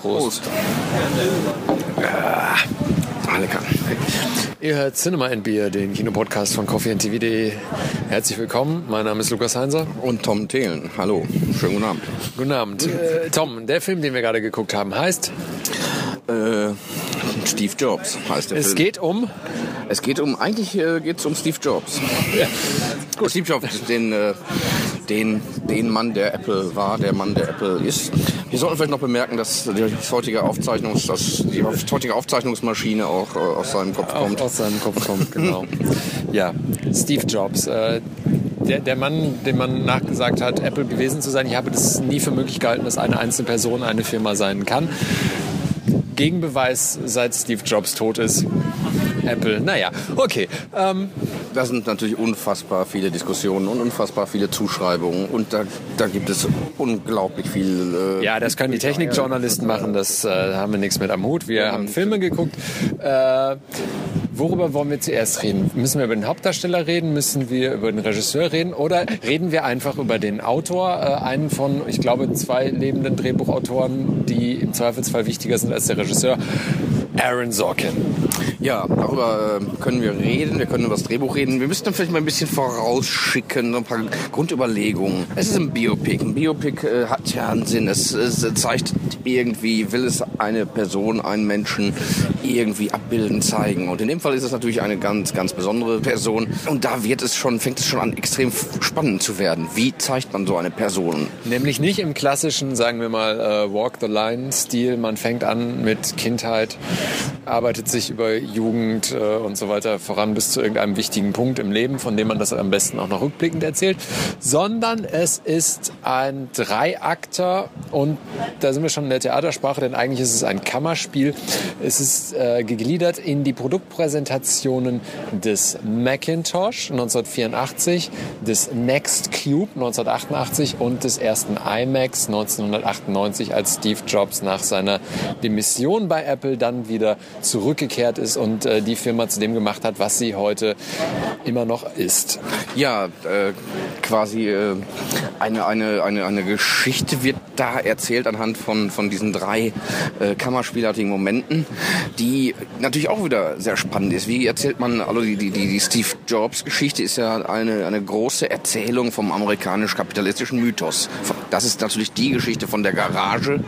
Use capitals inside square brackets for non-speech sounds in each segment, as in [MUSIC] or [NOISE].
Prost. Ah, lecker. Ihr hört Cinema and Beer, den Kinopodcast von coffeeandtv.de. Herzlich willkommen. Mein Name ist Lukas Heinser. Und Tom Thelen. Hallo. Schönen guten Abend. Guten Abend. Äh, Tom, der Film, den wir gerade geguckt haben, heißt? Äh, Steve Jobs heißt der Es Film. geht um. Es geht um, eigentlich äh, geht es um Steve Jobs. [LAUGHS] Ja. Gut. Steve Jobs, den, äh, den, den Mann, der Apple war, der Mann, der Apple ist. Wir sollten vielleicht noch bemerken, dass die heutige, Aufzeichnungs, dass die heutige Aufzeichnungsmaschine auch äh, aus seinem Kopf kommt. Aus seinem Kopf kommt, genau. [LAUGHS] ja, Steve Jobs. Äh, der, der Mann, dem man nachgesagt hat, Apple gewesen zu sein, ich habe das nie für möglich gehalten, dass eine einzelne Person eine Firma sein kann. Gegenbeweis, seit Steve Jobs tot ist, Apple. Naja, okay. Ähm, Da sind natürlich unfassbar viele Diskussionen und unfassbar viele Zuschreibungen und da, da gibt es unglaublich viel. Äh, ja, das können die Technikjournalisten machen, das äh, haben wir nichts mit am Hut. Wir haben Filme geguckt. Äh, worüber wollen wir zuerst reden? Müssen wir über den Hauptdarsteller reden? Müssen wir über den Regisseur reden? Oder reden wir einfach über den Autor, äh, einen von, ich glaube, zwei lebenden Drehbuchautoren, die im Zweifelsfall wichtiger sind als der Regisseur? Aaron Sorkin. Ja, darüber äh, können wir reden, wir können über das Drehbuch reden. Wir müssten dann vielleicht mal ein bisschen vorausschicken, ein paar Grundüberlegungen. Es ist ein Biopic. Ein Biopic äh, hat ja einen Sinn. Es, es zeigt irgendwie, will es eine Person, einen Menschen irgendwie abbilden, zeigen. Und in dem Fall ist es natürlich eine ganz, ganz besondere Person. Und da wird es schon, fängt es schon an, extrem spannend zu werden. Wie zeigt man so eine Person? Nämlich nicht im klassischen, sagen wir mal, äh, Walk the Line-Stil. Man fängt an mit Kindheit, arbeitet sich über Jugend äh, und so weiter voran bis zu irgendeinem wichtigen Punkt im Leben, von dem man das am besten auch noch rückblickend erzählt, sondern es ist ein Dreiakter und da sind wir schon in der Theatersprache, denn eigentlich ist es ein Kammerspiel. Es ist äh, gegliedert in die Produktpräsentationen des Macintosh 1984, des Next Cube 1988 und des ersten iMacs 1998, als Steve Jobs nach seiner Demission bei Apple dann wieder zurückgekehrt ist und äh, die Firma zu dem gemacht hat, was sie heute immer noch ist. Ja, äh, quasi äh, eine, eine, eine, eine Geschichte wird da erzählt anhand von, von diesen drei äh, kammerspielartigen Momenten, die natürlich auch wieder sehr spannend ist. Wie erzählt man, also die, die, die Steve Jobs Geschichte ist ja eine, eine große Erzählung vom amerikanisch-kapitalistischen Mythos. Das ist natürlich die Geschichte von der Garage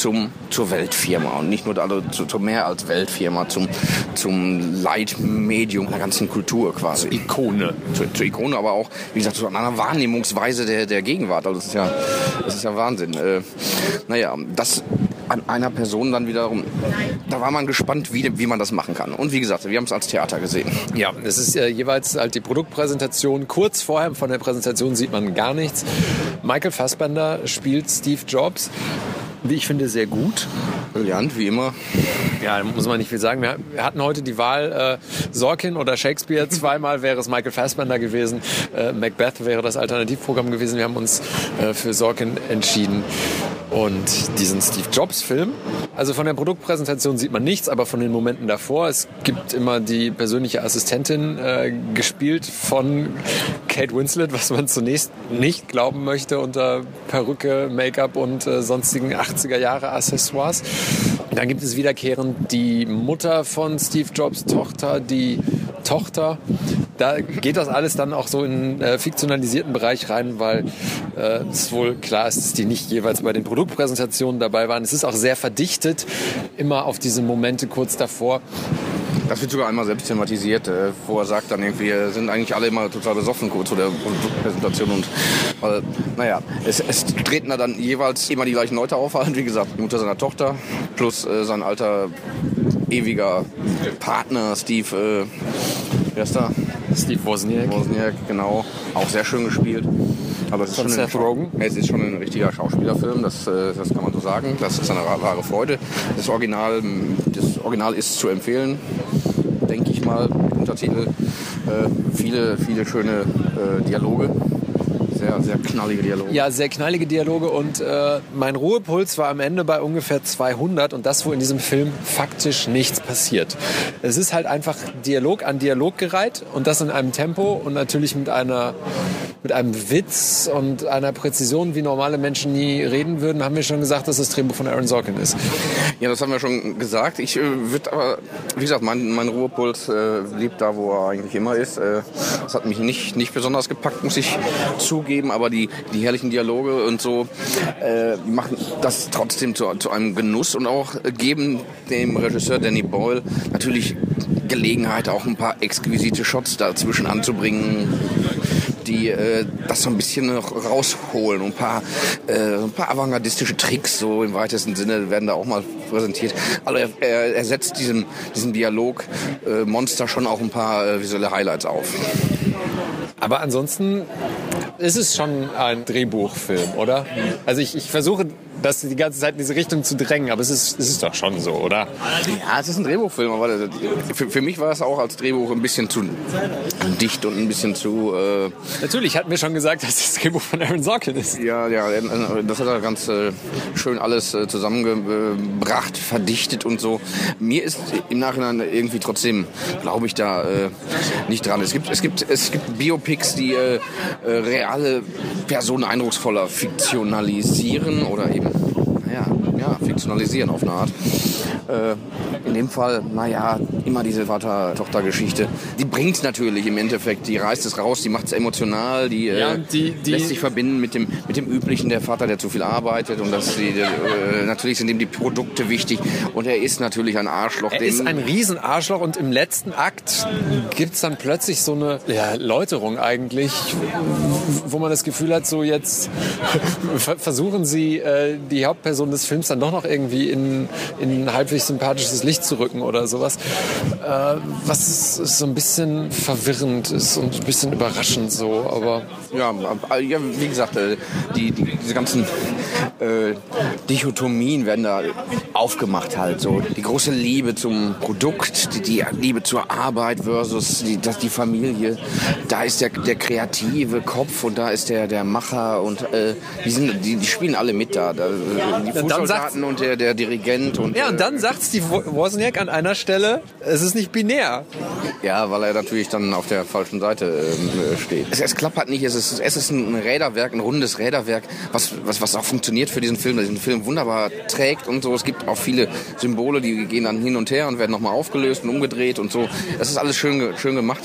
zum, zur Weltfirma und nicht nur also zu, zu mehr als Weltfirma, zum, zum Leitmedium der ganzen Kultur quasi. Ikone. Zur, zur Ikone, aber auch, wie gesagt, zu einer Wahrnehmungsweise der, der Gegenwart. Also das ist ja, das ist ja Wahnsinn. Äh, naja, das an einer Person dann wiederum, da war man gespannt, wie, wie man das machen kann. Und wie gesagt, wir haben es als Theater gesehen. Ja, es ist äh, jeweils halt die Produktpräsentation. Kurz vorher von der Präsentation sieht man gar nichts. Michael Fassbender spielt Steve Jobs. Wie ich finde, sehr gut. Brillant, wie immer. Ja, da muss man nicht viel sagen. Wir wir hatten heute die Wahl äh, Sorkin oder Shakespeare. [LAUGHS] Zweimal wäre es Michael Fassbender gewesen. Äh, Macbeth wäre das Alternativprogramm gewesen. Wir haben uns äh, für Sorkin entschieden. Und diesen Steve Jobs Film, also von der Produktpräsentation sieht man nichts, aber von den Momenten davor, es gibt immer die persönliche Assistentin, äh, gespielt von Kate Winslet, was man zunächst nicht glauben möchte unter Perücke, Make-up und äh, sonstigen 80er Jahre Accessoires. Dann gibt es wiederkehrend die Mutter von Steve Jobs Tochter, die Tochter. Da geht das alles dann auch so in äh, fiktionalisierten Bereich rein, weil äh, es wohl klar ist, dass die nicht jeweils bei den Produktpräsentationen dabei waren. Es ist auch sehr verdichtet, immer auf diese Momente kurz davor. Das wird sogar einmal selbst thematisiert, äh, wo er sagt dann irgendwie, wir sind eigentlich alle immer total besoffen kurz zu der Präsentation und weil, naja, es, es treten da dann jeweils immer die gleichen Leute auf, halt, wie gesagt, die Mutter seiner Tochter plus äh, sein alter ewiger Partner Steve, äh, wer ist da? Steve Wozniak. Wozniak, genau, auch sehr schön gespielt. Aber es ist, schon ein, Seth Rogen. es ist schon ein richtiger Schauspielerfilm, das, äh, das kann man so sagen. Das ist eine wahre Freude. Das Original, das Original ist zu empfehlen, denke ich mal, mit Untertitel. Äh, viele, viele schöne äh, Dialoge. Sehr, sehr knallige Dialoge. Ja, sehr knallige Dialoge und äh, mein Ruhepuls war am Ende bei ungefähr 200 und das, wo in diesem Film faktisch nichts passiert. Es ist halt einfach Dialog an Dialog gereiht und das in einem Tempo und natürlich mit einer mit einem Witz und einer Präzision, wie normale Menschen nie reden würden, haben wir schon gesagt, dass das Drehbuch von Aaron Sorkin ist. Ja, das haben wir schon gesagt. Ich äh, würde aber, wie gesagt, mein, mein Ruhepuls äh, lebt da, wo er eigentlich immer ist. Äh, das hat mich nicht, nicht besonders gepackt, muss ich zugeben, aber die, die herrlichen Dialoge und so äh, machen das trotzdem zu, zu einem Genuss und auch geben dem Regisseur Danny Boyle natürlich Gelegenheit, auch ein paar exquisite Shots dazwischen anzubringen, die äh, das so ein bisschen noch rausholen. Ein paar, äh, ein paar avantgardistische Tricks, so im weitesten Sinne, werden da auch mal präsentiert. Also er, er, er setzt diesem, diesem Dialog äh, Monster schon auch ein paar äh, visuelle Highlights auf. Aber ansonsten ist es schon ein Drehbuchfilm, oder? Also ich, ich versuche das die ganze Zeit in diese Richtung zu drängen, aber es ist, es ist doch schon so, oder? Ja, es ist ein Drehbuchfilm, aber für, für mich war es auch als Drehbuch ein bisschen zu dicht und ein bisschen zu... Äh Natürlich, hat mir schon gesagt, dass das Drehbuch von Aaron Sorkin ist. Ja, ja, das hat er ganz äh, schön alles äh, zusammengebracht, verdichtet und so. Mir ist im Nachhinein irgendwie trotzdem, glaube ich, da äh, nicht dran. Es gibt, es gibt, es gibt Biopics, die äh, äh, reale Personen eindrucksvoller fiktionalisieren oder eben ja, ja, fiktionalisieren auf eine Art. Äh, in dem Fall, naja, immer diese Vater-Tochter-Geschichte. Die bringt natürlich im Endeffekt, die reißt es raus, die macht es emotional, die, ja, äh, die, die, lässt sich verbinden mit dem, mit dem üblichen, der Vater, der zu viel arbeitet und das, die, äh, natürlich sind ihm die Produkte wichtig und er ist natürlich ein Arschloch. Er ist ein Riesenarschloch und im letzten Akt gibt es dann plötzlich so eine ja, Läuterung eigentlich, wo man das Gefühl hat, so jetzt [LAUGHS] versuchen sie äh, die Hauptperson des Films dann doch noch irgendwie in, in ein halbwegs sympathisches Licht zu rücken oder sowas. Äh, was so ein bisschen verwirrend ist und ein bisschen überraschend so, aber... Ja, ja wie gesagt, äh, die, die, diese ganzen äh, Dichotomien werden da aufgemacht halt. So die große Liebe zum Produkt, die, die Liebe zur Arbeit versus die, das, die Familie. Da ist der, der kreative Kopf und da ist der, der Macher und äh, die, sind, die, die spielen alle mit da. da die Fußsoldaten und der, der Dirigent. Und, ja, und dann sagt Steve Wozniak an einer Stelle, es ist nicht binär. Ja, weil er natürlich dann auf der falschen Seite äh, steht. Es, es klappert nicht, es ist, es ist ein Räderwerk, ein rundes Räderwerk, was, was, was auch funktioniert für diesen Film, der diesen Film wunderbar trägt und so. Es gibt auch viele Symbole, die gehen dann hin und her und werden nochmal aufgelöst und umgedreht und so. Das ist alles schön, schön gemacht.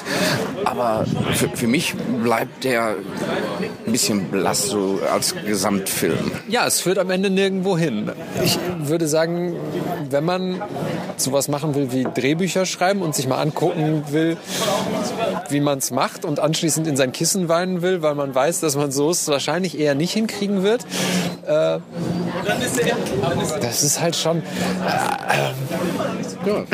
Aber für, für mich bleibt der ein bisschen blass so als Gesamtfilm. Ja, es führt am Ende nirgendwo hin. Ich würde sagen, wenn man sowas machen will wie Drehbücher schreiben und sich mal angucken will, wie man es macht und anschließend in sein Kissen weinen will, weil man weiß, dass man so es wahrscheinlich eher nicht hinkriegen wird. Äh, das ist halt schon. Äh,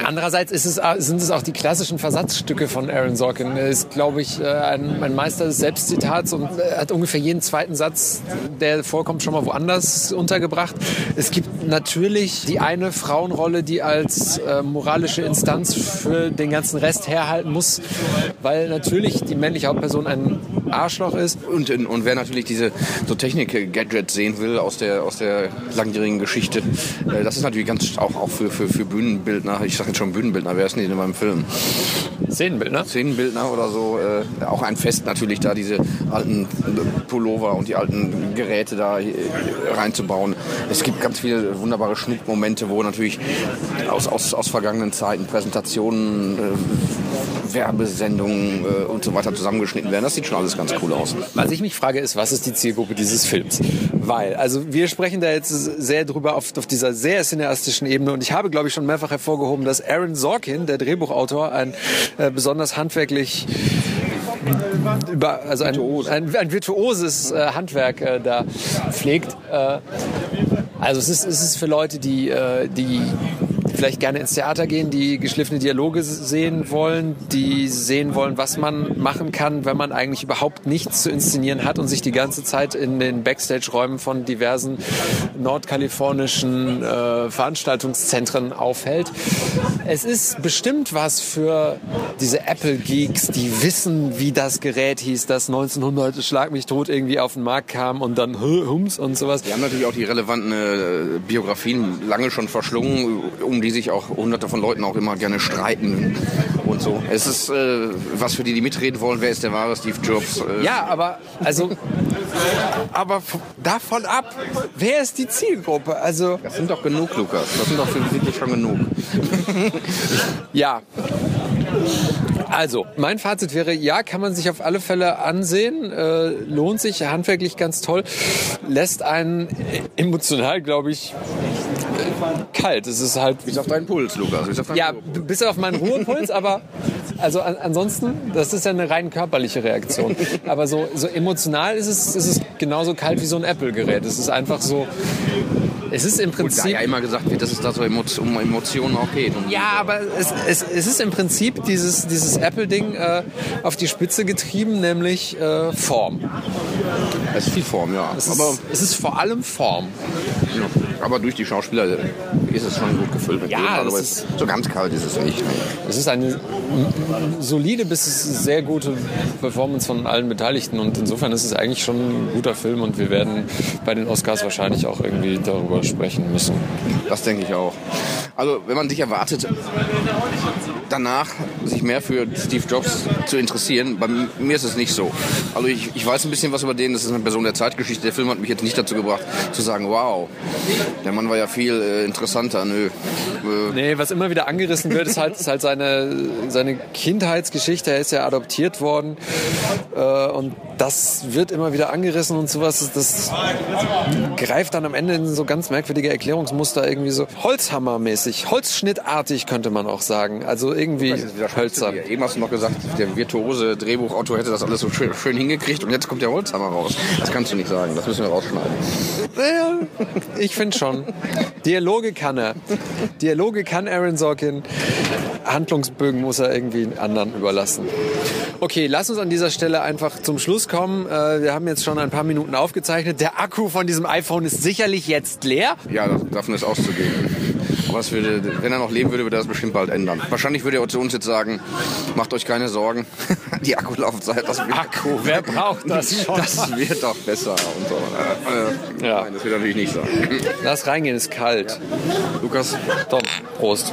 andererseits ist es, sind es auch die klassischen Versatzstücke von Aaron Sorkin. Er ist, glaube ich, äh, ein, ein Meister des Selbstzitats und hat ungefähr jeden zweiten Satz, der vorkommt, schon mal woanders untergebracht. Es gibt natürlich die eine Frauenrolle, die als äh, moralische Instanz für den ganzen Rest herhalten muss, weil natürlich die männliche Hauptperson ein Arschloch ist. Und, und wer natürlich diese so Technik-Gadgets sehen will aus der, aus der langjährigen Geschichte, äh, das ist natürlich ganz auch, auch für, für, für Bühnenbildner, ich sage jetzt schon Bühnenbildner, wer ist nicht in meinem Film? Szenenbildner? Szenenbildner oder so, äh, auch ein Fest natürlich da, diese alten Pullover und die alten Geräte da äh, reinzubauen. Es gibt ganz viele wunderbare Schnittmomente, wo natürlich aus, aus, aus vergangenen Zeiten Präsentationen, äh, Werbesendungen äh, und so weiter zusammengeschnitten werden. Das sieht schon alles ganz cool aus. Was ich mich frage, ist, was ist die Zielgruppe dieses Films? Weil, also wir sprechen da jetzt sehr drüber auf, auf dieser sehr cineastischen Ebene und ich habe, glaube ich, schon mehrfach hervorgehoben, dass Aaron Sorkin, der Drehbuchautor, ein äh, besonders handwerklich über, also ein, ein, ein virtuoses äh, Handwerk äh, da pflegt. Äh, also es ist, es ist für Leute, die, äh, die vielleicht gerne ins Theater gehen, die geschliffene Dialoge sehen wollen, die sehen wollen, was man machen kann, wenn man eigentlich überhaupt nichts zu inszenieren hat und sich die ganze Zeit in den Backstage-Räumen von diversen nordkalifornischen äh, Veranstaltungszentren aufhält. Es ist bestimmt was für diese Apple-Geeks, die wissen, wie das Gerät hieß, das 1900 Schlag mich tot irgendwie auf den Markt kam und dann Hums und sowas. Die haben natürlich auch die relevanten äh, Biografien lange schon verschlungen, um die sich auch hunderte von Leuten auch immer gerne streiten und so. Es ist, äh, was für die, die mitreden wollen, wer ist der wahre Steve Jobs? Äh, Ja, aber also, aber davon ab, wer ist die Zielgruppe? Also Das sind doch genug, Lukas. Das sind doch für wirklich schon genug. [LAUGHS] ja. Also, mein Fazit wäre, ja, kann man sich auf alle Fälle ansehen, äh, lohnt sich, handwerklich ganz toll, lässt einen emotional, glaube ich, kalt. Es ist halt Bis auf deinen Puls, Lukas. Bis auf deinen Ja, Ruhepuls. bis auf meinen Ruhepuls, [LAUGHS] aber also an, ansonsten, das ist ja eine rein körperliche Reaktion. Aber so, so emotional ist es, ist es genauso kalt wie so ein Apple-Gerät. Es ist einfach so, es ist im Da Prinzip... ja immer gesagt wird, dass es da so um Emotionen auch geht. Um Ja, aber es, es, es ist im Prinzip dieses, dieses Apple-Ding äh, auf die Spitze getrieben, nämlich äh, Form. Es ist viel Form, ja. Es ist, aber, es ist vor allem Form. ja. Aber durch die Schauspieler ist es schon gut gefüllt. Mit Ja, Leben, aber ist- es, so ganz kalt ist es nicht. Es ist eine solide bis sehr gute Performance von allen Beteiligten und insofern ist es eigentlich schon ein guter Film und wir werden bei den Oscars wahrscheinlich auch irgendwie darüber sprechen müssen. Das denke ich auch. Also, wenn man sich erwartet, danach sich mehr für Steve Jobs zu interessieren, bei mir ist es nicht so. Also, ich, ich weiß ein bisschen was über den, das ist eine Person der Zeitgeschichte. Der Film hat mich jetzt nicht dazu gebracht, zu sagen, wow, der Mann war ja viel äh, interessanter. Nö. Äh, Nee, was immer wieder angerissen wird, ist halt, ist halt seine, seine Kindheitsgeschichte. Er ist ja adoptiert worden äh, und das wird immer wieder angerissen und sowas. Das, das greift dann am Ende in so ganz merkwürdige Erklärungsmuster, irgendwie so Holzhammermäßig, Holzschnittartig könnte man auch sagen. Also irgendwie Jetzt widersprichst du hölzern. Eben hast du noch gesagt, der virtuose Drehbuchautor hätte das alles so schön, schön hingekriegt und jetzt kommt der Holzhammer raus. Das kannst du nicht sagen, das müssen wir rausschneiden. Naja, ich finde schon. Dialoge kann er. Dialoge kann Aaron Sorkin. Handlungsbögen muss er irgendwie anderen überlassen. Okay, lass uns an dieser Stelle einfach zum Schluss kommen. Äh, Wir haben jetzt schon ein paar Minuten aufgezeichnet. Der Akku von diesem iPhone ist sicherlich jetzt leer. Ja, davon ist auszugehen. Es würde, wenn er noch leben würde, würde er das bestimmt bald ändern. Wahrscheinlich würde er zu uns jetzt sagen, macht euch keine Sorgen, [LAUGHS] die Akkulaufzeit, das wird, Akku, wer braucht das [LAUGHS] schon? das wird doch besser und so. Äh, äh, Ja. Nein, das wird natürlich nicht sagen. Lass reingehen, ist kalt. Lukas, Tom, Prost.